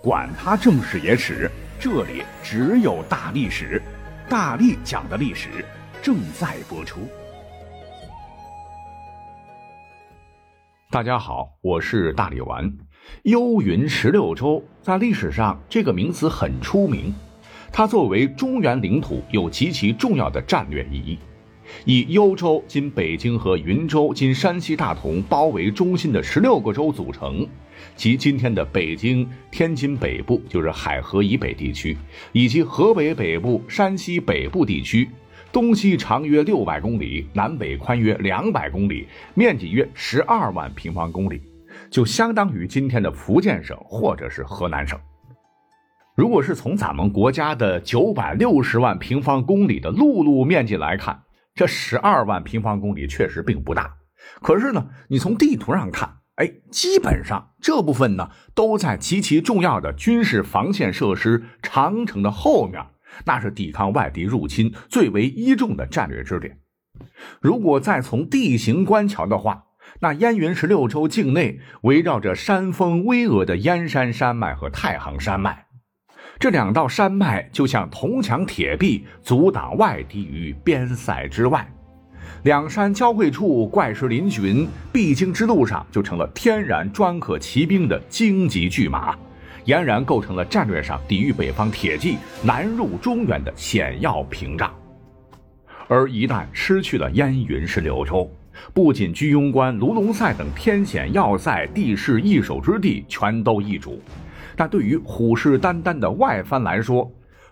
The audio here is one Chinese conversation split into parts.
管他正史野史，这里只有大历史，大力讲的历史正在播出。大家好，我是大力丸。幽云十六州在历史上这个名词很出名，它作为中原领土有极其重要的战略意义。以幽州（今北京和云州（今山西大同）包围中心的十六个州组成，即今天的北京、天津北部，就是海河以北地区，以及河北北部、山西北部地区，东西长约六百公里，南北宽约两百公里，面积约十二万平方公里，就相当于今天的福建省或者是河南省。如果是从咱们国家的九百六十万平方公里的陆路面积来看，这十二万平方公里确实并不大，可是呢，你从地图上看，哎，基本上这部分呢都在极其重要的军事防线设施长城的后面，那是抵抗外敌入侵最为依重的战略支点。如果再从地形观瞧的话，那燕云十六州境内围绕着山峰巍峨的燕山山脉和太行山脉。这两道山脉就像铜墙铁壁，阻挡外敌于边塞之外。两山交汇处，怪石嶙峋，必经之路上就成了天然专克骑兵的荆棘巨马，俨然构成了战略上抵御北方铁骑南入中原的险要屏障。而一旦失去了燕云十六州，不仅居庸关、卢龙塞等天险要塞、地势易守之地全都易主。但对于虎视眈眈的外藩来说，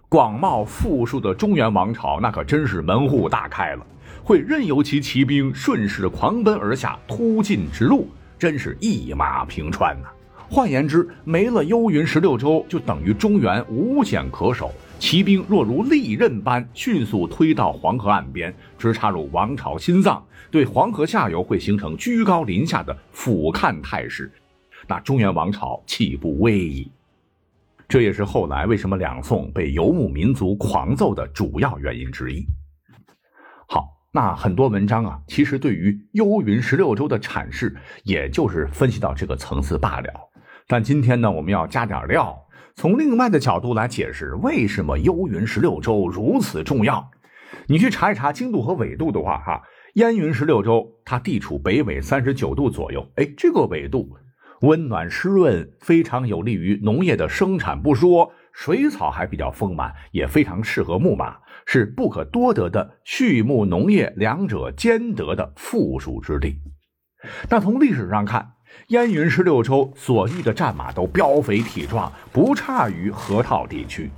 广袤富庶的中原王朝那可真是门户大开了，会任由其骑兵顺势狂奔而下，突进直入，真是一马平川呐。换言之，没了幽云十六州，就等于中原无险可守，骑兵若如利刃般迅速推到黄河岸边，直插入王朝心脏，对黄河下游会形成居高临下的俯瞰态势，那中原王朝岂不危矣？这也是后来为什么两宋被游牧民族狂揍的主要原因之一。那很多文章啊，其实对于幽云十六州的阐释，也就是分析到这个层次罢了。但今天呢，我们要加点料，从另外的角度来解释为什么幽云十六州如此重要。你去查一查经度和纬度的话，哈，燕云十六州它地处北纬三十九度左右，哎，这个纬度。温暖湿润，非常有利于农业的生产不说，水草还比较丰满，也非常适合牧马，是不可多得的畜牧农业两者兼得的富庶之地。但从历史上看，燕云十六州所遇的战马都膘肥体壮，不差于河套地区。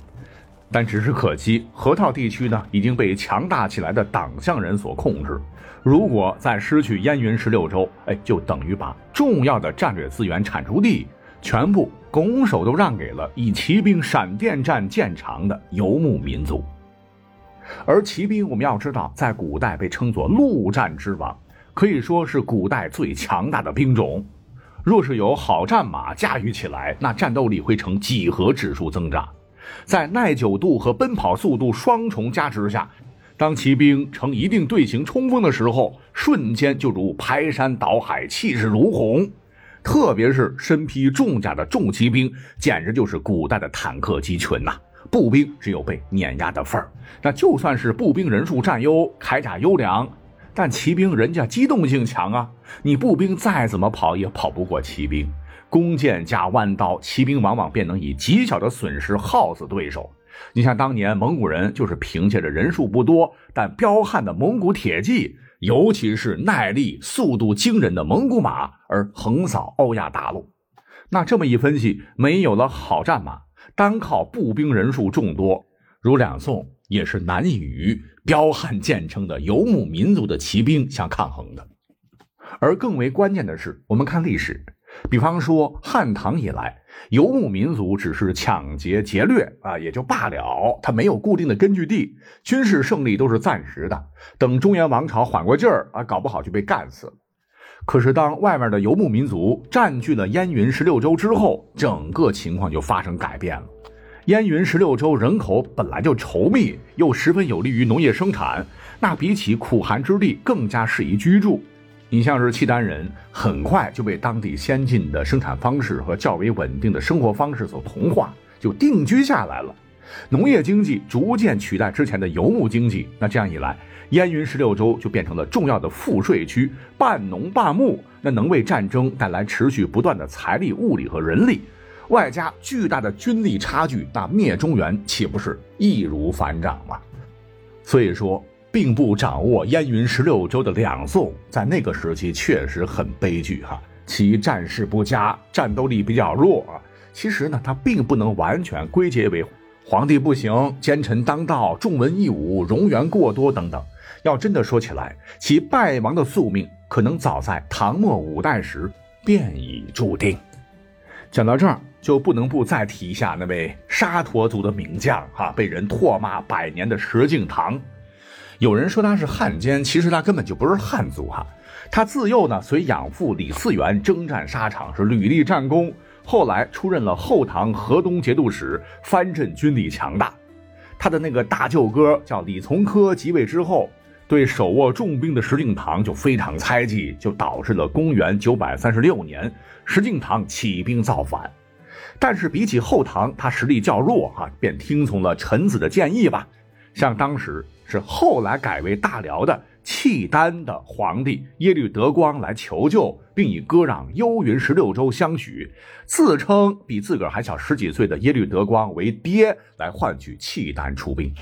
但只是可惜，河套地区呢已经被强大起来的党项人所控制。如果再失去燕云十六州，哎，就等于把重要的战略资源产出地全部拱手都让给了以骑兵闪电战见长的游牧民族。而骑兵，我们要知道，在古代被称作陆战之王，可以说是古代最强大的兵种。若是有好战马驾驭起来，那战斗力会呈几何指数增长。在耐久度和奔跑速度双重加持下，当骑兵呈一定队形冲锋的时候，瞬间就如排山倒海，气势如虹。特别是身披重甲的重骑兵，简直就是古代的坦克集群呐！步兵只有被碾压的份儿。那就算是步兵人数占优，铠甲优良，但骑兵人家机动性强啊！你步兵再怎么跑，也跑不过骑兵。弓箭加弯刀，骑兵往往便能以极小的损失耗死对手。你像当年蒙古人，就是凭借着人数不多但彪悍的蒙古铁骑，尤其是耐力、速度惊人的蒙古马，而横扫欧亚大陆。那这么一分析，没有了好战马，单靠步兵人数众多，如两宋也是难以与彪悍见称的游牧民族的骑兵相抗衡的。而更为关键的是，我们看历史。比方说，汉唐以来，游牧民族只是抢劫劫掠啊，也就罢了，他没有固定的根据地，军事胜利都是暂时的。等中原王朝缓过劲儿啊，搞不好就被干死了。可是，当外面的游牧民族占据了燕云十六州之后，整个情况就发生改变了。燕云十六州人口本来就稠密，又十分有利于农业生产，那比起苦寒之地更加适宜居住。你像是契丹人，很快就被当地先进的生产方式和较为稳定的生活方式所同化，就定居下来了。农业经济逐渐取代之前的游牧经济，那这样一来，燕云十六州就变成了重要的赋税区，半农半牧，那能为战争带来持续不断的财力、物力和人力，外加巨大的军力差距，那灭中原岂不是易如反掌吗？所以说。并不掌握燕云十六州的两宋，在那个时期确实很悲剧哈，其战事不佳，战斗力比较弱啊。其实呢，它并不能完全归结为皇帝不行、奸臣当道、重文抑武、冗员过多等等。要真的说起来，其败亡的宿命可能早在唐末五代时便已注定。讲到这儿，就不能不再提一下那位沙陀族的名将哈，被人唾骂百年的石敬瑭。有人说他是汉奸，其实他根本就不是汉族哈。他自幼呢随养父李嗣源征战沙场，是屡立战功。后来出任了后唐河东节度使，藩镇军力强大。他的那个大舅哥叫李从珂即位之后，对手握重兵的石敬瑭就非常猜忌，就导致了公元九百三十六年石敬瑭起兵造反。但是比起后唐，他实力较弱哈，便听从了臣子的建议吧，像当时。是后来改为大辽的契丹的皇帝耶律德光来求救，并以割让幽云十六州相许，自称比自个儿还小十几岁的耶律德光为爹，来换取契丹出兵。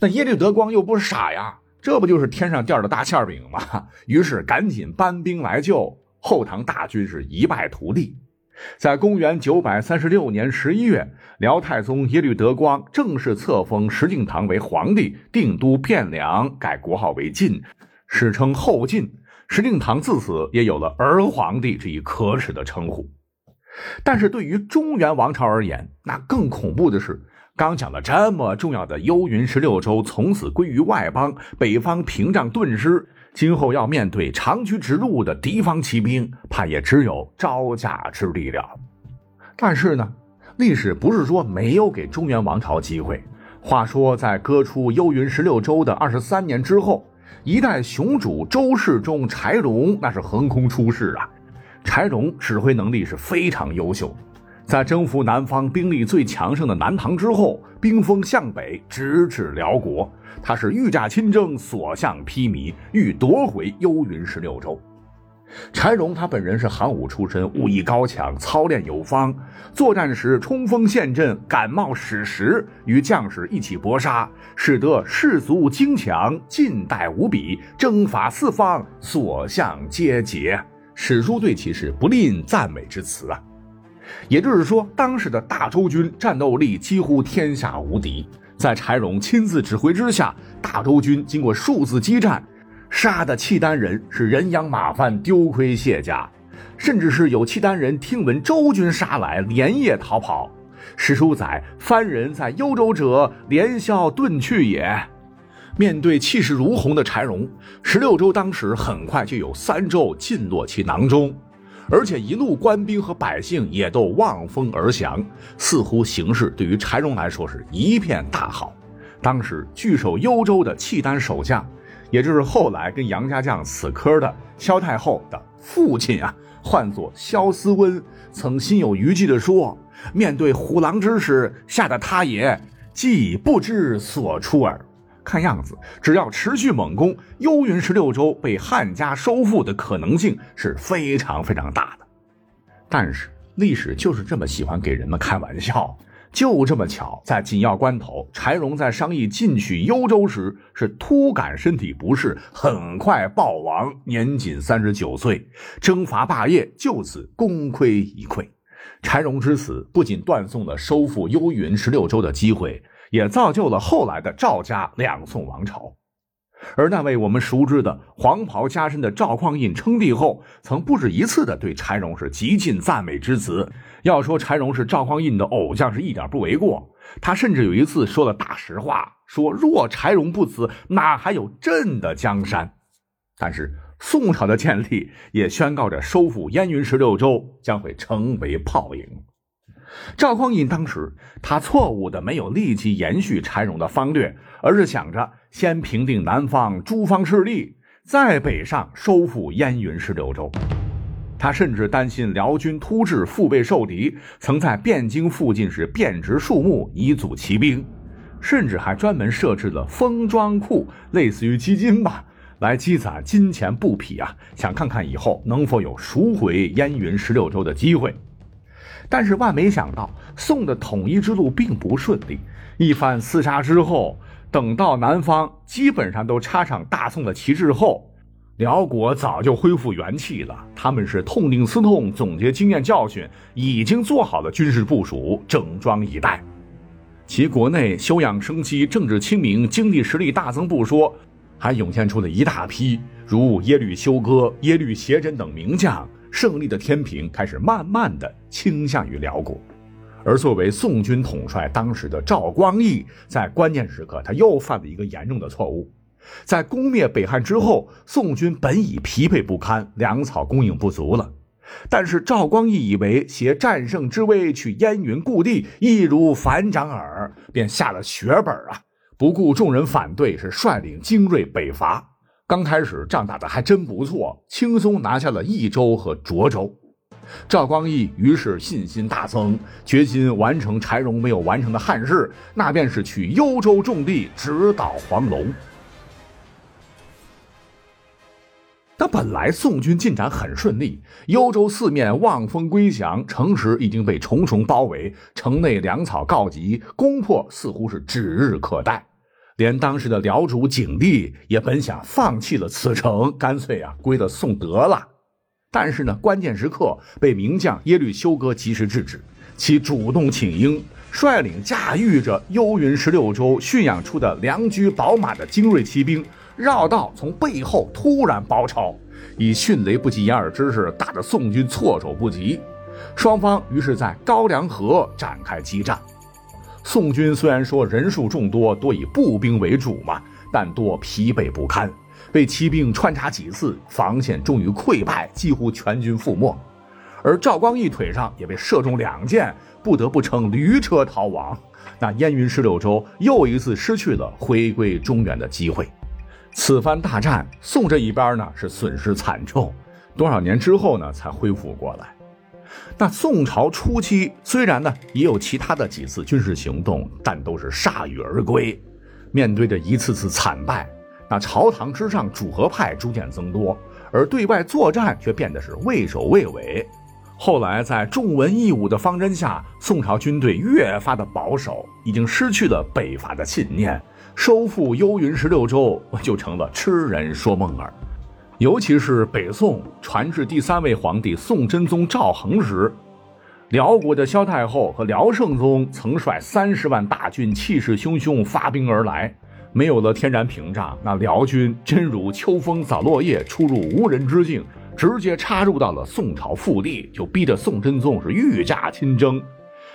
那耶律德光又不是傻呀，这不就是天上掉的大馅饼吗？于是赶紧搬兵来救，后唐大军是一败涂地。在公元九百三十六年十一月，辽太宗耶律德光正式册封石敬瑭为皇帝，定都汴梁，改国号为晋，史称后晋。石敬瑭自此也有了儿皇帝这一可耻的称呼。但是对于中原王朝而言，那更恐怖的是，刚讲了这么重要的幽云十六州，从此归于外邦，北方屏障顿失。今后要面对长驱直入的敌方骑兵，怕也只有招架之力了。但是呢，历史不是说没有给中原王朝机会。话说，在割出幽云十六州的二十三年之后，一代雄主周世忠柴荣那是横空出世啊！柴荣指挥能力是非常优秀。在征服南方兵力最强盛的南唐之后，兵锋向北，直指辽国。他是御驾亲征，所向披靡，欲夺回幽云十六州。柴荣他本人是行武出身，武艺高强，操练有方。作战时冲锋陷阵，敢冒矢石，与将士一起搏杀，使得士卒精强，劲带无比，征伐四方，所向皆捷。史书对其是不吝赞美之词啊。也就是说，当时的大周军战斗力几乎天下无敌。在柴荣亲自指挥之下，大周军经过数次激战，杀的契丹人是人仰马翻、丢盔卸甲，甚至是有契丹人听闻周军杀来，连夜逃跑。史书载：“番人在幽州者，连宵遁去也。”面对气势如虹的柴荣，十六州当时很快就有三州尽落其囊中。而且一路官兵和百姓也都望风而降，似乎形势对于柴荣来说是一片大好。当时据守幽州的契丹守将，也就是后来跟杨家将死磕的萧太后的父亲啊，唤作萧思温，曾心有余悸地说：“面对虎狼之势，吓得他也既不知所出耳。”看样子，只要持续猛攻，幽云十六州被汉家收复的可能性是非常非常大的。但是历史就是这么喜欢给人们开玩笑。就这么巧，在紧要关头，柴荣在商议进取幽州时，是突感身体不适，很快暴亡，年仅三十九岁。征伐霸业就此功亏一篑。柴荣之死，不仅断送了收复幽云十六州的机会。也造就了后来的赵家两宋王朝，而那位我们熟知的黄袍加身的赵匡胤称帝后，曾不止一次的对柴荣是极尽赞美之词。要说柴荣是赵匡胤的偶像，是一点不为过。他甚至有一次说了大实话，说若柴荣不死，哪还有朕的江山？但是宋朝的建立也宣告着收复燕云十六州将会成为泡影。赵匡胤当时，他错误的没有立即延续柴荣的方略，而是想着先平定南方诸方势力，再北上收复燕云十六州。他甚至担心辽军突至，腹背受敌，曾在汴京附近时遍植树木以阻骑兵，甚至还专门设置了封装库，类似于基金吧，来积攒金钱布匹啊，想看看以后能否有赎回燕云十六州的机会。但是万没想到，宋的统一之路并不顺利。一番厮杀之后，等到南方基本上都插上大宋的旗帜后。辽国早就恢复元气了，他们是痛定思痛，总结经验教训，已经做好了军事部署，整装以待。其国内休养生息，政治清明，经济实力大增不说，还涌现出了一大批如耶律休哥、耶律斜轸等名将，胜利的天平开始慢慢的倾向于辽国。而作为宋军统帅当时的赵光义，在关键时刻他又犯了一个严重的错误。在攻灭北汉之后，宋军本已疲惫不堪，粮草供应不足了。但是赵光义以为携战胜之威去燕云故地，易如反掌耳，便下了血本啊！不顾众人反对，是率领精锐北伐。刚开始仗打得还真不错，轻松拿下了益州和涿州。赵光义于是信心大增，决心完成柴荣没有完成的汉事，那便是去幽州重地，直捣黄龙。但本来宋军进展很顺利，幽州四面望风归降，城池已经被重重包围，城内粮草告急，攻破似乎是指日可待。连当时的辽主景帝也本想放弃了此城，干脆啊归了宋得了。但是呢，关键时刻被名将耶律休哥及时制止，其主动请缨，率领驾驭着幽云十六州驯养出的良驹宝马的精锐骑兵。绕道从背后突然包抄，以迅雷不及掩耳之势打得宋军措手不及。双方于是在高梁河展开激战。宋军虽然说人数众多，多以步兵为主嘛，但多疲惫不堪，被骑兵穿插几次，防线终于溃败，几乎全军覆没。而赵光义腿上也被射中两箭，不得不乘驴车逃亡。那燕云十六州又一次失去了回归中原的机会。此番大战，宋这一边呢是损失惨重，多少年之后呢才恢复过来？那宋朝初期虽然呢也有其他的几次军事行动，但都是铩羽而归。面对着一次次惨败，那朝堂之上主和派逐渐增多，而对外作战却变得是畏首畏尾。后来在重文抑武的方针下，宋朝军队越发的保守，已经失去了北伐的信念。收复幽云十六州就成了痴人说梦儿，尤其是北宋传至第三位皇帝宋真宗赵恒时，辽国的萧太后和辽圣宗曾率三十万大军，气势汹汹发兵而来。没有了天然屏障，那辽军真如秋风扫落叶，出入无人之境，直接插入到了宋朝腹地，就逼得宋真宗是御驾亲征。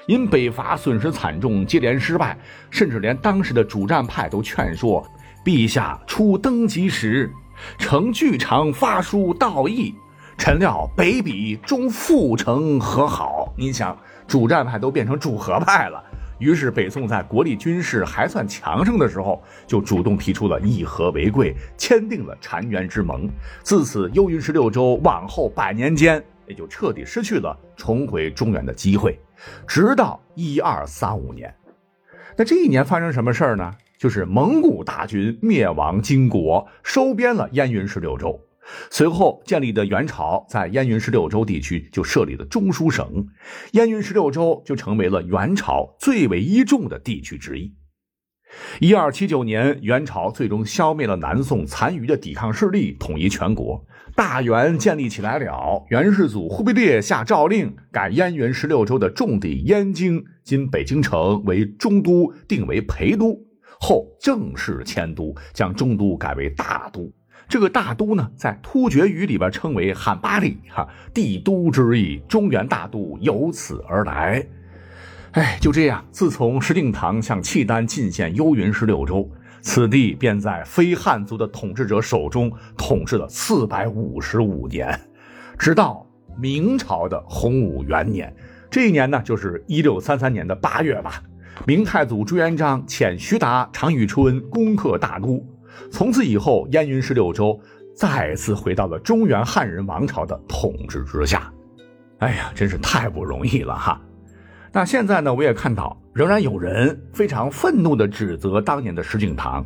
因北伐损失惨重，接连失败，甚至连当时的主战派都劝说陛下初登基时，乘剧场发书道义，臣料北比终复成和好。你想，主战派都变成主和派了，于是北宋在国力军事还算强盛的时候，就主动提出了以和为贵，签订了澶渊之盟。自此，幽云十六州往后百年间。也就彻底失去了重回中原的机会，直到一二三五年。那这一年发生什么事儿呢？就是蒙古大军灭亡金国，收编了燕云十六州。随后建立的元朝在燕云十六州地区就设立了中书省，燕云十六州就成为了元朝最为依重的地区之一。一二七九年，元朝最终消灭了南宋残余的抵抗势力，统一全国。大元建立起来了，元世祖忽必烈下诏令改燕云十六州的重地燕京（今北京城）为中都，定为陪都，后正式迁都，将中都改为大都。这个大都呢，在突厥语里边称为罕巴里，哈，帝都之意，中原大都由此而来。哎，就这样，自从石敬瑭向契丹进献幽云十六州。此地便在非汉族的统治者手中统治了四百五十五年，直到明朝的洪武元年。这一年呢，就是一六三三年的八月吧。明太祖朱元璋遣徐达、常遇春攻克大都，从此以后，燕云十六州再次回到了中原汉人王朝的统治之下。哎呀，真是太不容易了哈！那现在呢，我也看到仍然有人非常愤怒地指责当年的石敬瑭，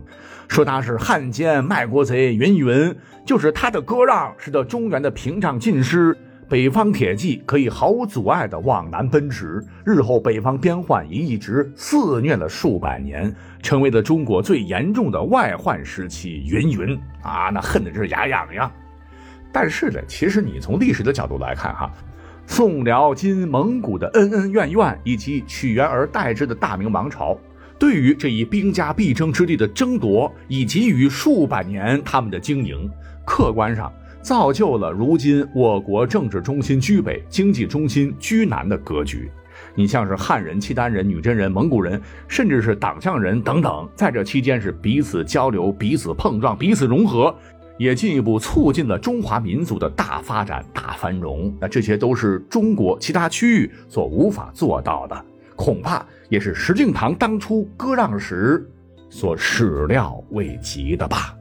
说他是汉奸、卖国贼，云云，就是他的割让，使得中原的屏障尽失。北方铁骑可以毫无阻碍地往南奔驰，日后北方边患也一直肆虐了数百年，成为了中国最严重的外患时期。云云啊，那恨的是牙痒痒。但是呢，其实你从历史的角度来看，哈，宋辽金蒙古的恩恩怨怨，以及取而而代之的大明王朝，对于这一兵家必争之地的争夺，以及于数百年他们的经营，客观上。造就了如今我国政治中心居北、经济中心居南的格局。你像是汉人、契丹人、女真人、蒙古人，甚至是党项人等等，在这期间是彼此交流、彼此碰撞、彼此融合，也进一步促进了中华民族的大发展、大繁荣。那这些都是中国其他区域所无法做到的，恐怕也是石敬瑭当初割让时所始料未及的吧。